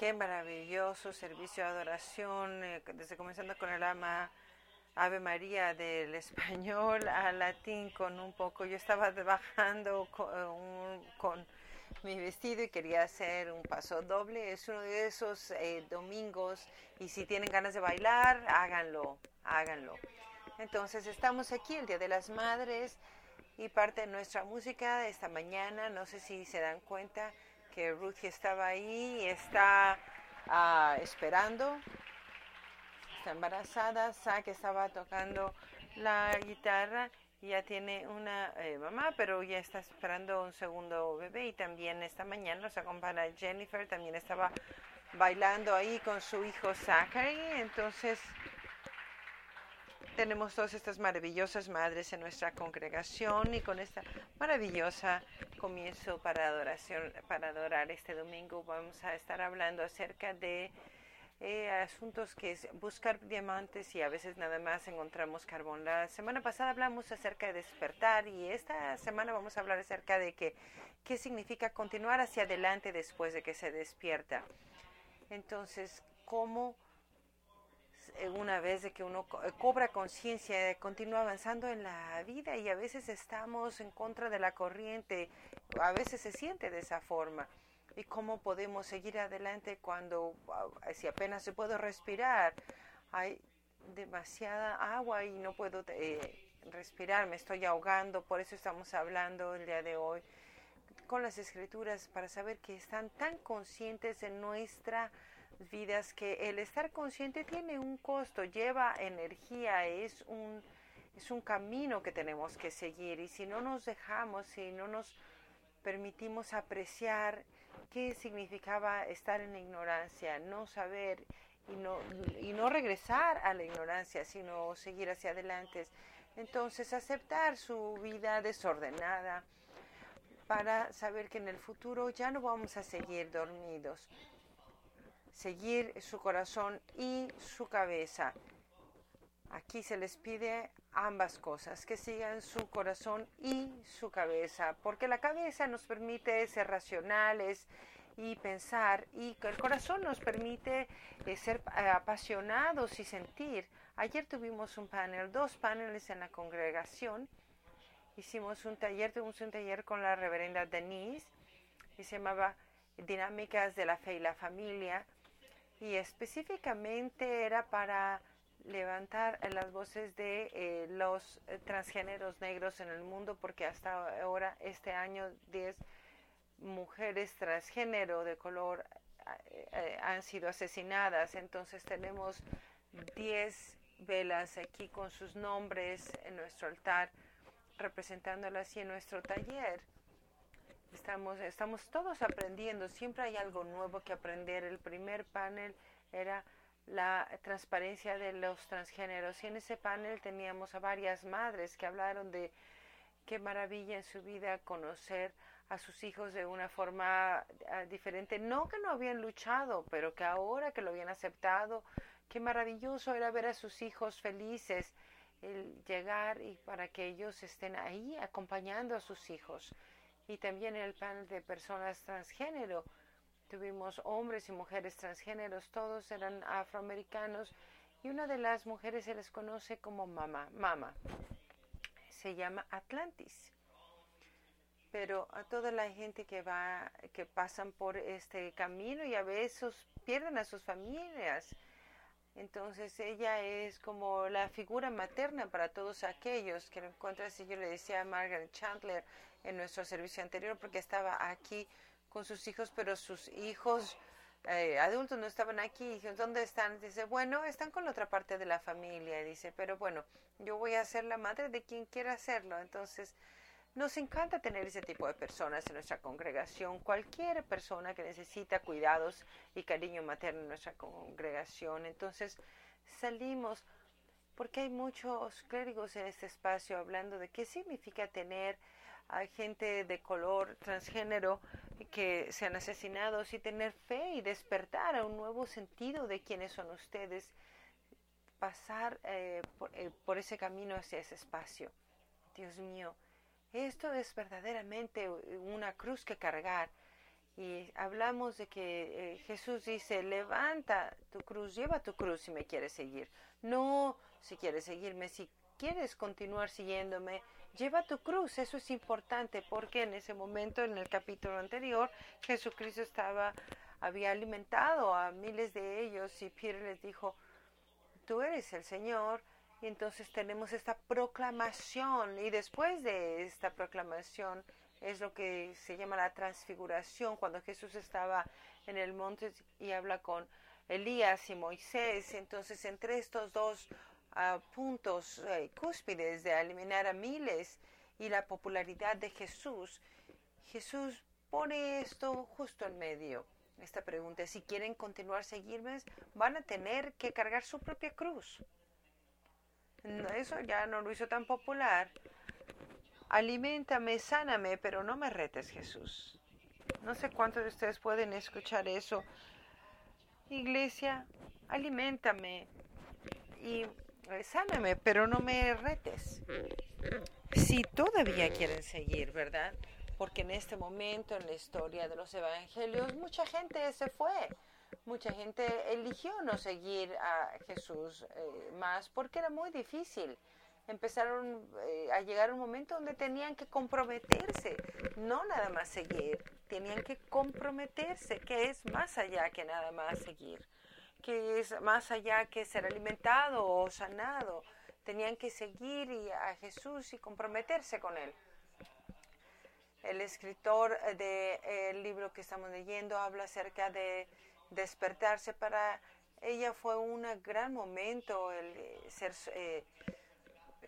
Qué maravilloso servicio de adoración, eh, desde comenzando con el ama Ave María del español al latín con un poco. Yo estaba bajando con, con mi vestido y quería hacer un paso doble. Es uno de esos eh, domingos y si tienen ganas de bailar, háganlo, háganlo. Entonces estamos aquí el Día de las Madres y parte de nuestra música esta mañana, no sé si se dan cuenta que Ruthie estaba ahí y está ah, esperando, está embarazada, que estaba tocando la guitarra ya tiene una eh, mamá, pero ya está esperando un segundo bebé y también esta mañana nos acompaña Jennifer, también estaba bailando ahí con su hijo Zachary, entonces tenemos todas estas maravillosas madres en nuestra congregación y con esta maravillosa comienzo para adoración, para adorar este domingo vamos a estar hablando acerca de eh, asuntos que es buscar diamantes y a veces nada más encontramos carbón. La semana pasada hablamos acerca de despertar y esta semana vamos a hablar acerca de que, qué significa continuar hacia adelante después de que se despierta. Entonces, ¿cómo eh, una vez de que uno eh, cobra conciencia, continúa avanzando en la vida y a veces estamos en contra de la corriente, a veces se siente de esa forma. Y cómo podemos seguir adelante cuando si apenas se puede respirar hay demasiada agua y no puedo eh, respirar me estoy ahogando por eso estamos hablando el día de hoy con las escrituras para saber que están tan conscientes en nuestras vidas que el estar consciente tiene un costo lleva energía es un es un camino que tenemos que seguir y si no nos dejamos si no nos permitimos apreciar qué significaba estar en ignorancia, no saber y no, y no regresar a la ignorancia, sino seguir hacia adelante. Entonces, aceptar su vida desordenada para saber que en el futuro ya no vamos a seguir dormidos. Seguir su corazón y su cabeza. Aquí se les pide ambas cosas, que sigan su corazón y su cabeza, porque la cabeza nos permite ser racionales y pensar y el corazón nos permite eh, ser eh, apasionados y sentir. Ayer tuvimos un panel, dos paneles en la congregación. Hicimos un taller, tuvimos un taller con la reverenda Denise y se llamaba Dinámicas de la Fe y la Familia y específicamente era para levantar las voces de eh, los eh, transgéneros negros en el mundo porque hasta ahora este año 10 mujeres transgénero de color eh, han sido asesinadas. Entonces tenemos 10 velas aquí con sus nombres en nuestro altar representándolas y en nuestro taller estamos estamos todos aprendiendo siempre hay algo nuevo que aprender el primer panel era la transparencia de los transgéneros. Y en ese panel teníamos a varias madres que hablaron de qué maravilla en su vida conocer a sus hijos de una forma ah, diferente. No que no habían luchado, pero que ahora que lo habían aceptado, qué maravilloso era ver a sus hijos felices, el llegar y para que ellos estén ahí acompañando a sus hijos. Y también el panel de personas transgénero Tuvimos hombres y mujeres transgéneros, todos eran afroamericanos y una de las mujeres se les conoce como mamá, mama. Se llama Atlantis. Pero a toda la gente que va, que pasan por este camino y a veces pierden a sus familias. Entonces ella es como la figura materna para todos aquellos que lo encuentras. Y yo le decía a Margaret Chandler en nuestro servicio anterior, porque estaba aquí con sus hijos, pero sus hijos eh, adultos no estaban aquí. ¿dónde están? Dice, bueno, están con la otra parte de la familia. Dice, pero bueno, yo voy a ser la madre de quien quiera hacerlo. Entonces, nos encanta tener ese tipo de personas en nuestra congregación. Cualquier persona que necesita cuidados y cariño materno en nuestra congregación. Entonces, salimos porque hay muchos clérigos en este espacio hablando de qué significa tener a gente de color transgénero que sean asesinados y tener fe y despertar a un nuevo sentido de quiénes son ustedes, pasar eh, eh, por, ese camino hacia ese espacio. Dios mío, esto es verdaderamente una cruz que cargar Y hablamos de que eh, Jesús dice, levanta tu cruz, lleva tu cruz si me quieres seguir. No si quieres seguirme, si quieres continuar siguiéndome, lleva tu cruz. Eso es importante porque en ese momento, en el capítulo anterior, Jesucristo estaba, había alimentado a miles de ellos y Peter les dijo, tú eres el Señor. Y entonces tenemos esta proclamación y después de esta proclamación, es lo que se llama la transfiguración, cuando Jesús estaba en el monte y habla con Elías y Moisés. Entonces, entre estos dos uh, puntos uh, cúspides de eliminar a miles y la popularidad de Jesús, Jesús pone esto justo en medio. Esta pregunta, si quieren continuar a seguirme, van a tener que cargar su propia cruz. Eso ya no lo hizo tan popular, aliméntame, sáname, pero no me retes, Jesús. No sé cuántos de ustedes pueden escuchar eso. Iglesia, aliméntame y eh, sáname, pero no me retes. Si todavía quieren seguir, ¿verdad? Porque en este momento en la historia de los evangelios mucha gente se fue. Mucha gente eligió no seguir a Jesús eh, más porque era muy difícil empezaron eh, a llegar un momento donde tenían que comprometerse, no nada más seguir, tenían que comprometerse, que es más allá que nada más seguir, que es más allá que ser alimentado o sanado, tenían que seguir a Jesús y comprometerse con Él. El escritor del libro que estamos leyendo habla acerca de despertarse para ella fue un gran momento el ser eh,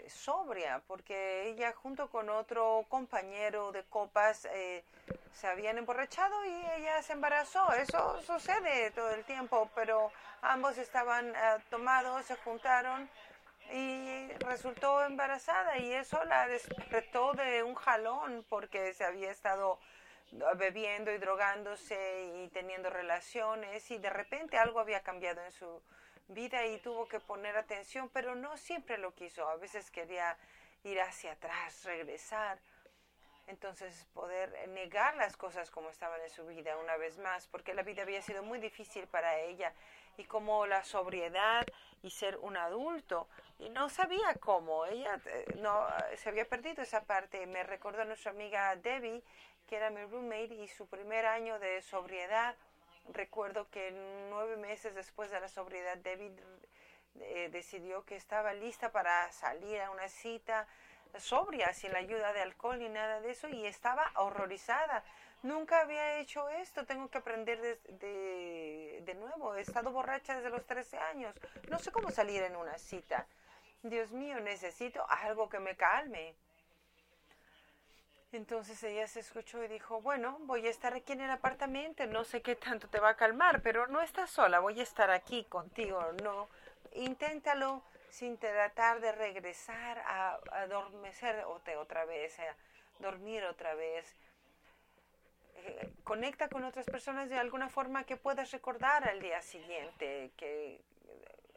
sobria, porque ella junto con otro compañero de copas eh, se habían emborrachado y ella se embarazó. Eso sucede todo el tiempo, pero ambos estaban eh, tomados, se juntaron y resultó embarazada y eso la despertó de un jalón porque se había estado bebiendo y drogándose y teniendo relaciones y de repente algo había cambiado en su vida y tuvo que poner atención, pero no siempre lo quiso. A veces quería ir hacia atrás, regresar. Entonces poder negar las cosas como estaban en su vida una vez más, porque la vida había sido muy difícil para ella y como la sobriedad y ser un adulto y no sabía cómo ella eh, no se había perdido esa parte me recordó nuestra amiga Debbie que era mi roommate y su primer año de sobriedad Recuerdo que nueve meses después de la sobriedad, David eh, decidió que estaba lista para salir a una cita sobria, sin la ayuda de alcohol ni nada de eso, y estaba horrorizada. Nunca había hecho esto, tengo que aprender de, de, nuevo. He estado borracha desde los 13 años. No sé cómo salir en una cita. Dios mío, necesito algo que me calme. Entonces ella se escuchó y dijo, bueno, voy a estar aquí en el apartamento, no sé qué tanto te va a calmar, pero no estás sola, voy a estar aquí contigo, no, inténtalo sin tratar de regresar a, adormecer otra vez, a dormir otra vez. Eh, conecta con otras personas de alguna forma que puedas recordar al día siguiente, que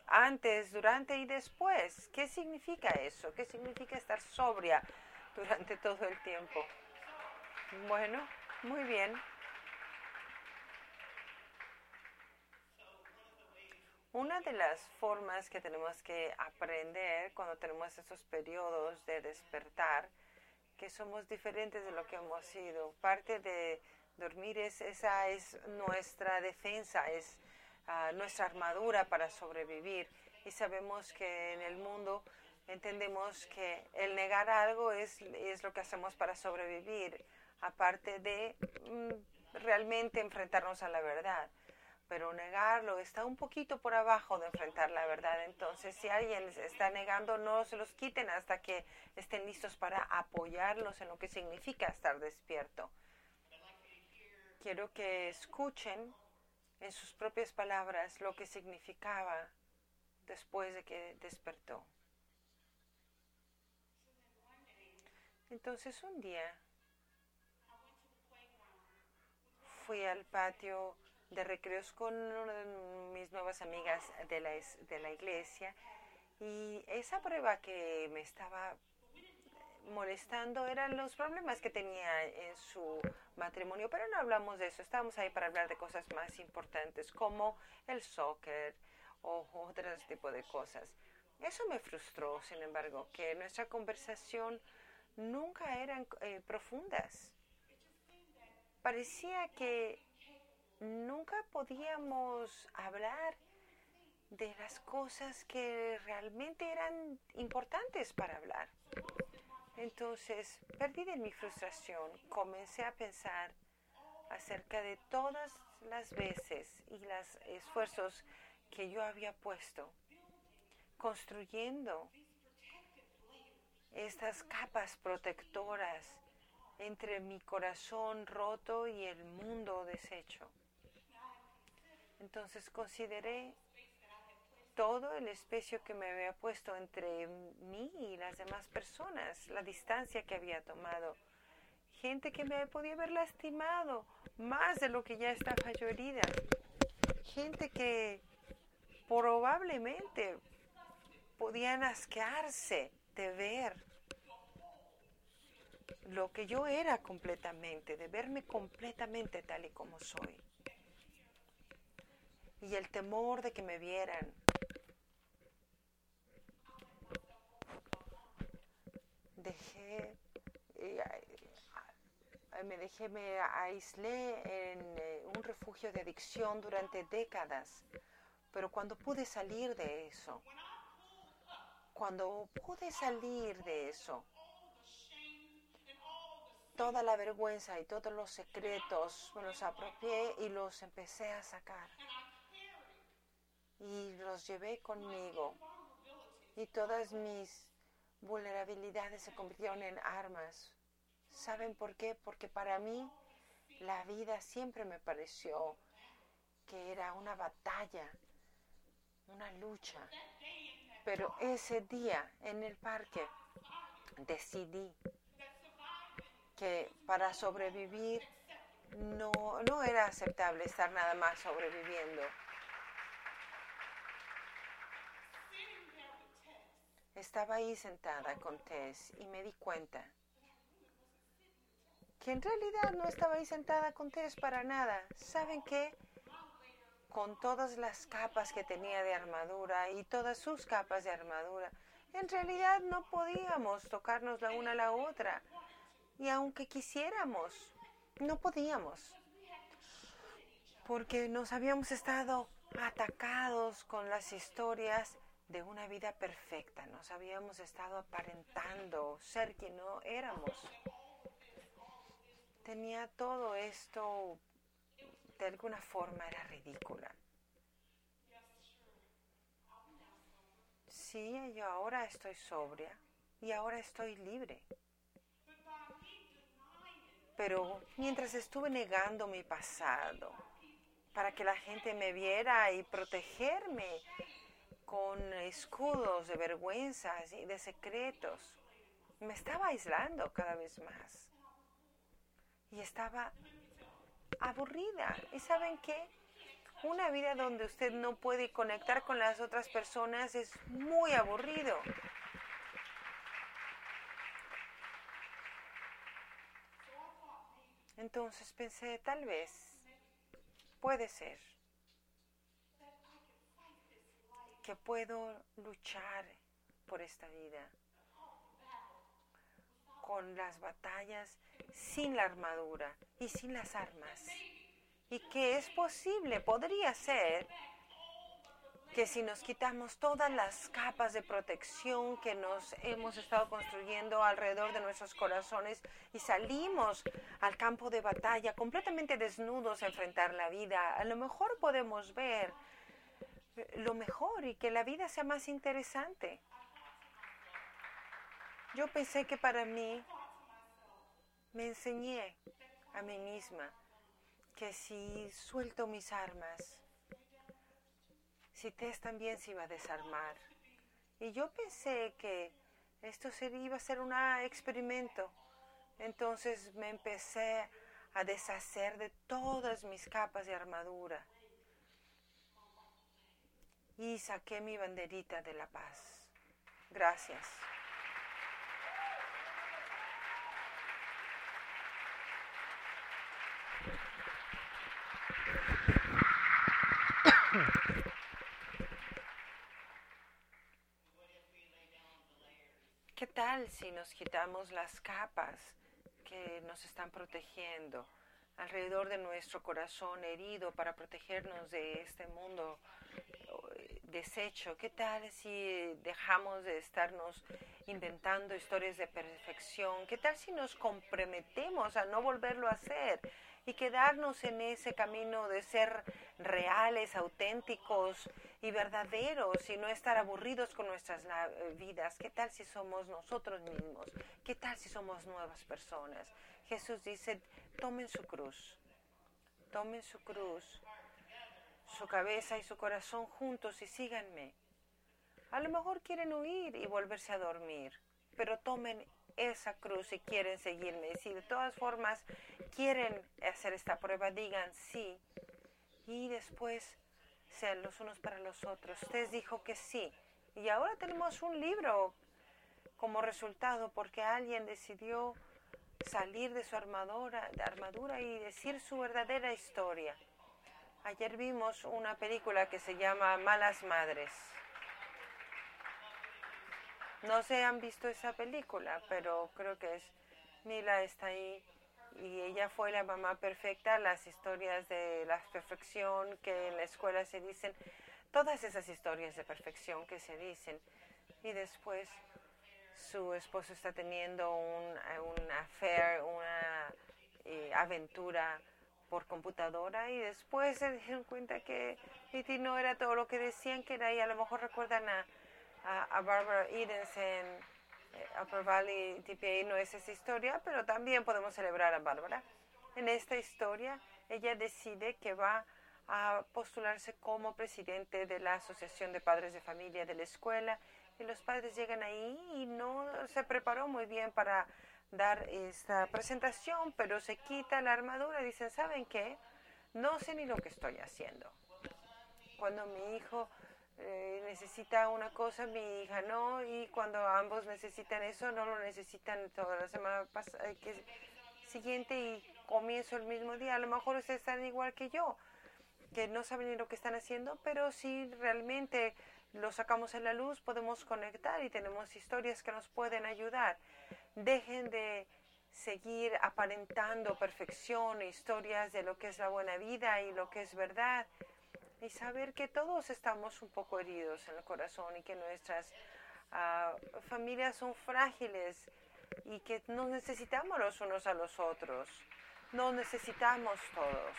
antes, durante y después. ¿Qué significa eso? ¿Qué significa estar sobria? Durante todo el tiempo. Bueno, muy bien. Una de las formas que tenemos que aprender cuando tenemos estos periodos de despertar, que somos diferentes de lo que hemos sido. Parte de dormir es esa es nuestra defensa, es ah, nuestra armadura para sobrevivir. Y sabemos que en el mundo entendemos que el negar algo es, es lo que hacemos para sobrevivir, aparte de mm, realmente enfrentarnos a la verdad. Pero negarlo está un poquito por abajo de enfrentar la verdad. Entonces, si alguien está negando, no se los quiten hasta que estén listos para apoyarlos en lo que significa estar despierto. Quiero que escuchen en sus propias palabras lo que significaba después de que despertó. Entonces un día fui al patio de recreos con una de mis nuevas amigas de la, de la iglesia y esa prueba que me estaba molestando eran los problemas que tenía en su matrimonio, pero no hablamos de eso, estábamos ahí para hablar de cosas más importantes como el soccer o otros tipos de cosas. Eso me frustró, sin embargo, que nuestra conversación nunca eran eh, profundas. Parecía que nunca podíamos hablar de las cosas que realmente eran importantes para hablar. Entonces, perdí de mi frustración, comencé a pensar acerca de todas las veces y los esfuerzos que yo había puesto construyendo estas capas protectoras entre mi corazón roto y el mundo deshecho. Entonces consideré todo el espacio que me había puesto entre mí y las demás personas, la distancia que había tomado, gente que me podía haber lastimado más de lo que ya estaba yo herida, gente que probablemente podían asquearse de ver lo que yo era completamente, de verme completamente tal y como soy. Y el temor de que me vieran dejé, eh, me dejé, me aislé en eh, un refugio de adicción durante décadas, pero cuando pude salir de eso, cuando pude salir de eso, toda la vergüenza y todos los secretos me los apropié y los empecé a sacar. Y los llevé conmigo. Y todas mis vulnerabilidades se convirtieron en armas. ¿Saben por qué? Porque para mí la vida siempre me pareció que era una batalla, una lucha. Pero ese día en el parque decidí que para sobrevivir no, no era aceptable estar nada más sobreviviendo. Estaba ahí sentada con Tess y me di cuenta que en realidad no estaba ahí sentada con Tess para nada. ¿Saben qué? Con todas las capas que tenía de armadura y todas sus capas de armadura, en realidad no podíamos tocarnos la una a la otra. Y aunque quisiéramos, no podíamos. Porque nos habíamos estado atacados con las historias de una vida perfecta. Nos habíamos estado aparentando ser quien no éramos. Tenía todo esto, de alguna forma era ridícula. Sí, yo ahora estoy sobria y ahora estoy libre. Pero mientras estuve negando mi pasado para que la gente me viera y protegerme con escudos de vergüenzas y de secretos. Me estaba aislando cada vez más. Y estaba aburrida. ¿Y saben qué? Una vida donde usted no puede conectar con las otras personas es muy aburrido. Entonces pensé, tal vez, puede ser que puedo luchar por esta vida con las batallas sin la armadura y sin las armas. Y que es posible, podría ser, que si nos quitamos todas las capas de protección que nos hemos estado construyendo alrededor de nuestros corazones y salimos al campo de batalla completamente desnudos a enfrentar la vida, a lo mejor podemos ver lo mejor y que la vida sea más interesante. Yo pensé que para mí me enseñé a mí misma que si suelto mis armas, si Tess también se iba a desarmar. Y yo pensé que esto iba a ser un experimento. Entonces me empecé a deshacer de todas mis capas de armadura y saqué mi banderita de la paz. Gracias. ¿Qué tal si nos quitamos las capas que nos están protegiendo alrededor de nuestro corazón herido para protegernos de este mundo eh, deshecho? ¿Qué tal si dejamos de estarnos inventando historias de perfección? ¿Qué tal si nos comprometemos a no volverlo a hacer? y quedarnos en ese camino de ser reales, auténticos y verdaderos y no estar aburridos con nuestras vidas. ¿Qué tal si somos nosotros mismos? ¿Qué tal si somos nuevas personas? Jesús dice, tomen su cruz, tomen su cruz, su cabeza y su corazón juntos y síganme. A lo mejor quieren huir y volverse a dormir, pero tomen esa cruz si quieren seguirme. Si de todas formas quieren hacer esta prueba, digan sí. Y después sean los unos para los otros. Usted dijo que sí. Y ahora tenemos un libro como resultado porque alguien decidió salir de su armadura, de armadura y decir su verdadera historia. Ayer vimos una película que se llama Malas Madres. No se han visto esa película, pero creo que es Mila está ahí y ella fue la mamá perfecta, las historias de la perfección que en la escuela se dicen, todas esas historias de perfección que se dicen. Y después su esposo está teniendo un, una affair, una eh, aventura por computadora y después se dieron cuenta que Iti no era todo lo que decían que era y a lo mejor recuerdan a a, Barbara Edens en Upper Valley TPA no es esa historia, pero también podemos celebrar a Barbara. En esta historia, ella decide que va a postularse como presidente de la Asociación de Padres de Familia de la escuela y los padres llegan ahí y no se preparó muy bien para dar esta presentación, pero se quita la armadura y dicen, ¿saben qué? No sé ni lo que estoy haciendo. Cuando mi hijo eh, necesita una cosa, mi hija no, y cuando ambos necesitan eso, no lo necesitan toda la semana eh, que siguiente y comienzo el mismo día. A lo mejor ustedes están igual que yo, que no saben ni lo que están haciendo, pero si realmente lo sacamos en la luz, podemos conectar y tenemos historias que nos pueden ayudar. Dejen de seguir aparentando perfección, historias de lo que es la buena vida y lo que es verdad y saber que todos estamos un poco heridos en el corazón y que nuestras ah, familias son frágiles y que nos necesitamos los unos a los otros. Nos necesitamos todos.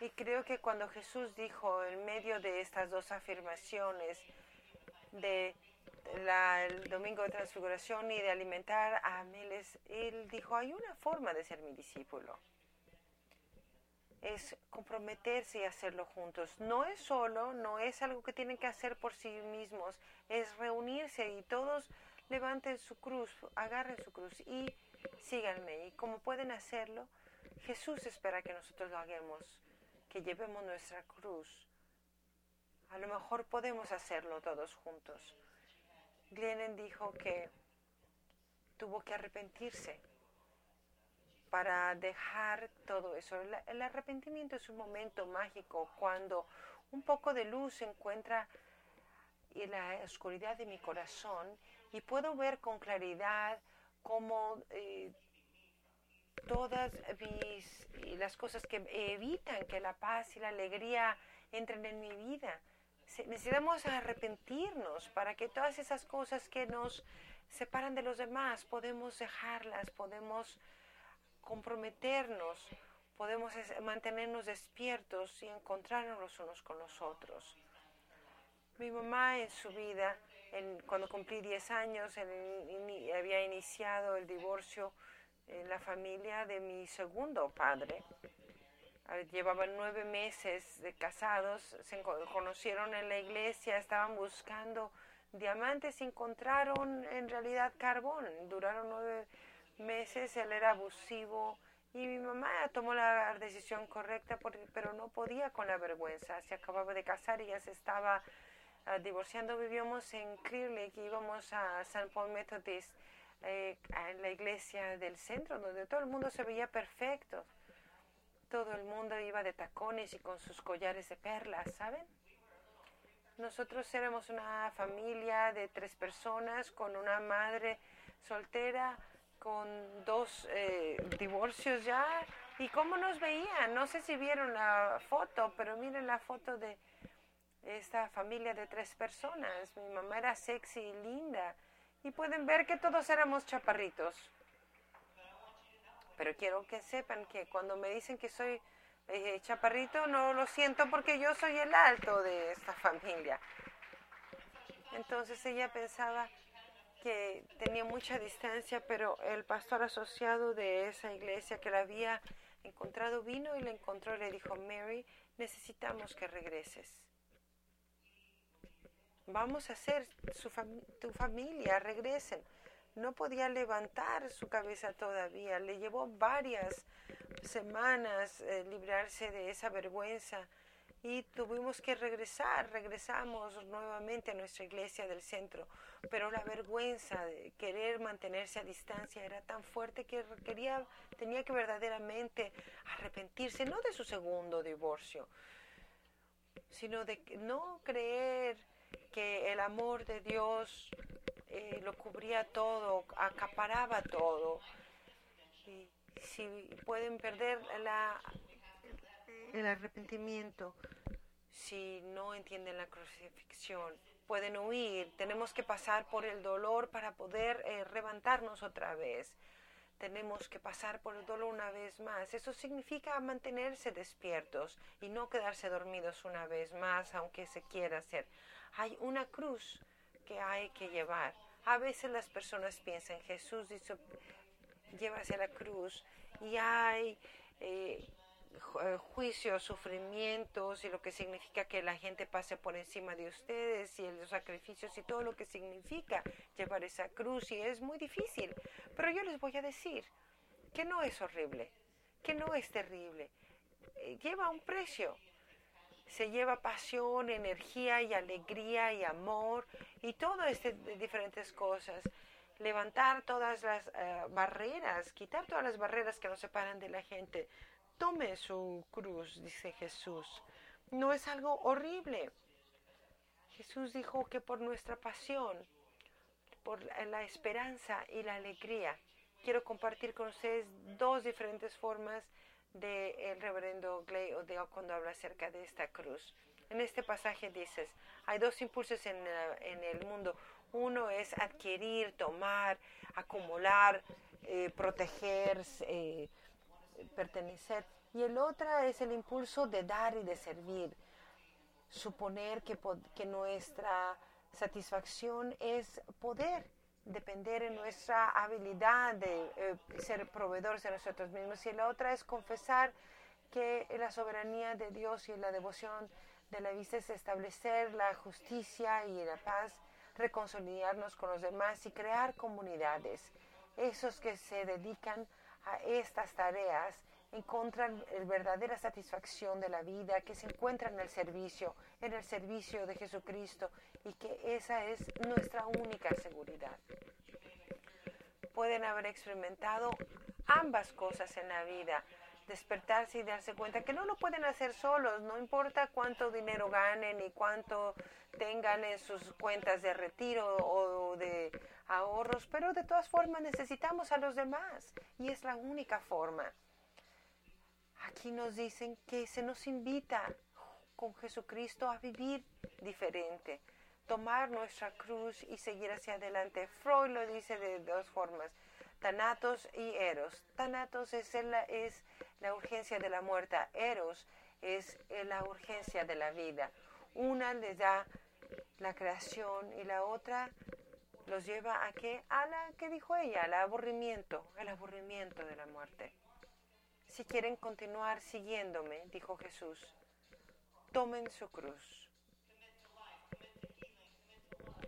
Y creo que cuando Jesús dijo en medio de estas dos afirmaciones de el domingo de transfiguración y de alimentar a miles, él dijo, hay una forma de ser mi discípulo es comprometerse y hacerlo juntos. No es solo, no es algo que tienen que hacer por sí mismos, es reunirse y todos levanten su cruz, agarren su cruz y síganme. Y como pueden hacerlo, Jesús espera que nosotros lo hagamos, que llevemos nuestra cruz. A lo mejor podemos hacerlo todos juntos. Glennon dijo que tuvo que arrepentirse para dejar todo eso. El, arrepentimiento es un momento mágico cuando un poco de luz encuentra en la oscuridad de mi corazón y puedo ver con claridad cómo eh, todas las cosas que evitan que la paz y la alegría entren en mi vida. Necesitamos arrepentirnos para que todas esas cosas que nos separan de los demás podemos dejarlas, podemos comprometernos, podemos mantenernos despiertos y encontrarnos los unos con los otros. Mi mamá en su vida, cuando cumplí 10 años, había iniciado el divorcio en la familia de mi segundo padre. Llevaban nueve meses de casados, se conocieron en la iglesia, estaban buscando diamantes, encontraron en realidad carbón. Duraron nueve meses él era abusivo y mi mamá tomó la decisión correcta, pero no podía con la vergüenza. Se acababa de casar y ya se estaba ah, divorciando. Vivíamos en Clear Lake, íbamos a San Paul Methodist, eh, en la iglesia del centro, donde todo el mundo se veía perfecto. Todo el mundo iba de tacones y con sus collares de perlas, ¿saben? Nosotros éramos una familia de tres personas con una madre soltera, con dos eh, divorcios ya. ¿Y cómo nos veían? No sé si vieron la foto, pero miren la foto de esta familia de tres personas. Mi mamá era sexy y linda. Y pueden ver que todos éramos chaparritos. Pero quiero que sepan que cuando me dicen que soy eh, chaparrito, no lo siento porque yo soy el alto de esta familia. Entonces ella pensaba que tenía mucha distancia, pero el pastor asociado de esa iglesia que la había encontrado vino y la encontró y le dijo, Mary, necesitamos que regreses. Vamos a hacer su tu familia, regresen. No podía levantar su cabeza todavía. Le llevó varias semanas eh, librarse de esa vergüenza y tuvimos que regresar. Regresamos nuevamente a nuestra iglesia del centro, pero la vergüenza de querer mantenerse a distancia era tan fuerte que quería, tenía que verdaderamente arrepentirse, no de su segundo divorcio, sino de no creer que el amor de Dios eh, lo cubría todo, acaparaba todo. Y si pueden perder la, el arrepentimiento, si no entienden la crucifixión, pueden huir. Tenemos que pasar por el dolor para poder eh, levantarnos otra vez. Tenemos que pasar por el dolor una vez más. Eso significa mantenerse despiertos y no quedarse dormidos una vez más, aunque se quiera hacer. Hay una cruz que hay que llevar. A veces las personas piensan, Jesús dice, llévase la cruz y hay eh, juicios, sufrimientos y lo que significa que la gente pase por encima de ustedes y los sacrificios y todo lo que significa llevar esa cruz y es muy difícil. Pero yo les voy a decir que no es horrible, que no es terrible, eh, lleva un precio se lleva pasión, energía y alegría y amor y todo este diferentes cosas. Levantar todas las eh, barreras, quitar todas las barreras que nos separan de la gente. Tome su cruz, dice Jesús. No es algo horrible. Jesús dijo que por nuestra pasión, por la esperanza y la alegría, quiero compartir con ustedes dos diferentes formas del reverendo Odell cuando habla acerca de esta cruz. En este pasaje dices, hay dos impulsos en, en el mundo. Uno es adquirir, tomar, acumular, eh, proteger, eh, pertenecer. Y el otro es el impulso de dar y de servir. Suponer que, que nuestra satisfacción es poder depender en nuestra habilidad de eh, ser proveedores de nosotros mismos y la otra es confesar que la soberanía de Dios y la devoción de la vista es establecer la justicia y la paz, reconciliarnos con los demás y crear comunidades. Esos que se dedican a estas tareas encuentran la verdadera satisfacción de la vida, que se encuentra en el servicio, en el servicio de Jesucristo y que esa es nuestra única seguridad. Pueden haber experimentado ambas cosas en la vida, despertarse y darse cuenta que no lo pueden hacer solos, no importa cuánto dinero ganen y cuánto tengan en sus cuentas de retiro o de ahorros, pero de todas formas necesitamos a los demás y es la única forma. Aquí nos dicen que se nos invita con Jesucristo a vivir diferente, tomar nuestra cruz y seguir hacia adelante. Freud lo dice de dos formas, Thanatos y Eros. Thanatos es, es la urgencia de la muerte, Eros es la urgencia de la vida. Una le da la creación y la otra los lleva a qué? A la que dijo ella, al aburrimiento, el aburrimiento de la muerte. Si quieren continuar siguiéndome, dijo Jesús, tomen su cruz.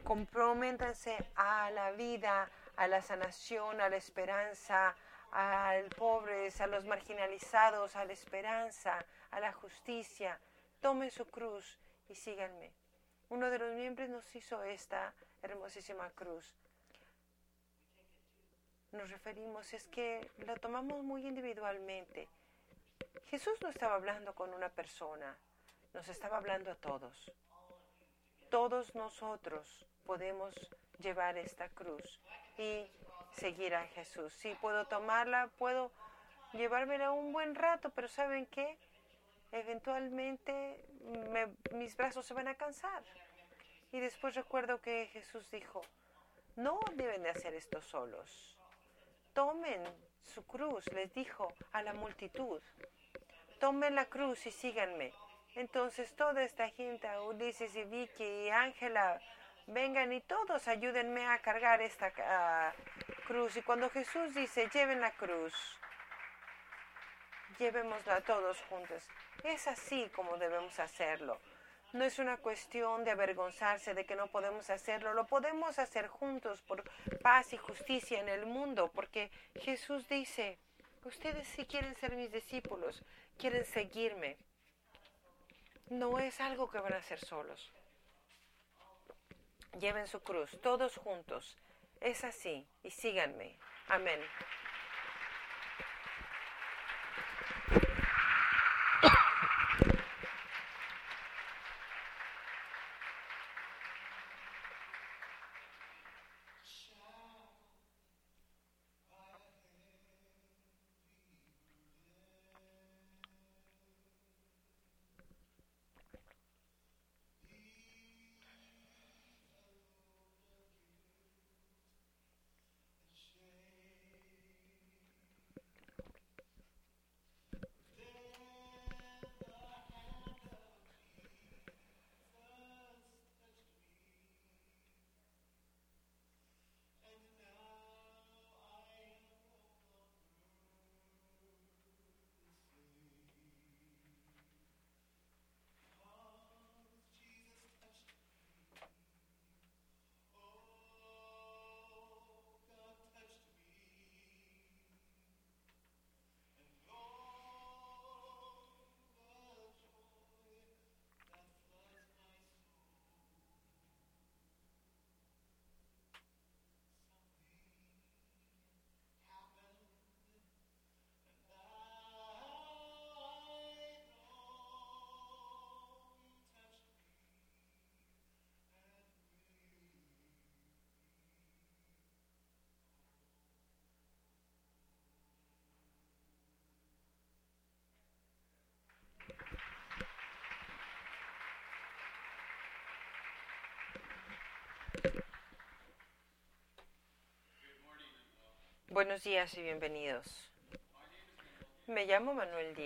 Comprométanse a la vida, a la sanación, a la esperanza, al pobres, a los marginalizados, a la esperanza, a la justicia. Tomen su cruz y síganme. Uno de los miembros nos hizo esta hermosísima cruz nos referimos es que lo tomamos muy individualmente. Jesús no estaba hablando con una persona, nos estaba hablando a todos. todos nosotros podemos llevar esta cruz y seguir a Jesús. Si puedo tomarla, puedo llevármela un buen rato, pero ¿saben qué? Eventualmente mis brazos se van a cansar. Y después recuerdo que Jesús dijo, no deben de hacer esto solos. Tomen su cruz, les dijo a la multitud. Tomen la cruz y síganme. Entonces toda esta gente, Ulises y Vicky y Ángela, vengan y todos ayúdenme a cargar esta ah, cruz. Y cuando Jesús dice, lleven la cruz, llevémosla todos juntos. Es así como debemos hacerlo. No es una cuestión de avergonzarse de que no podemos hacerlo, lo podemos hacer juntos por paz y justicia en el mundo, porque Jesús dice, ustedes si quieren ser mis discípulos, quieren seguirme, no es algo que van a hacer solos. Lleven su cruz, todos juntos. Es así, y síganme. Amén. Buenos días y bienvenidos. Me llamo Manuel Díaz.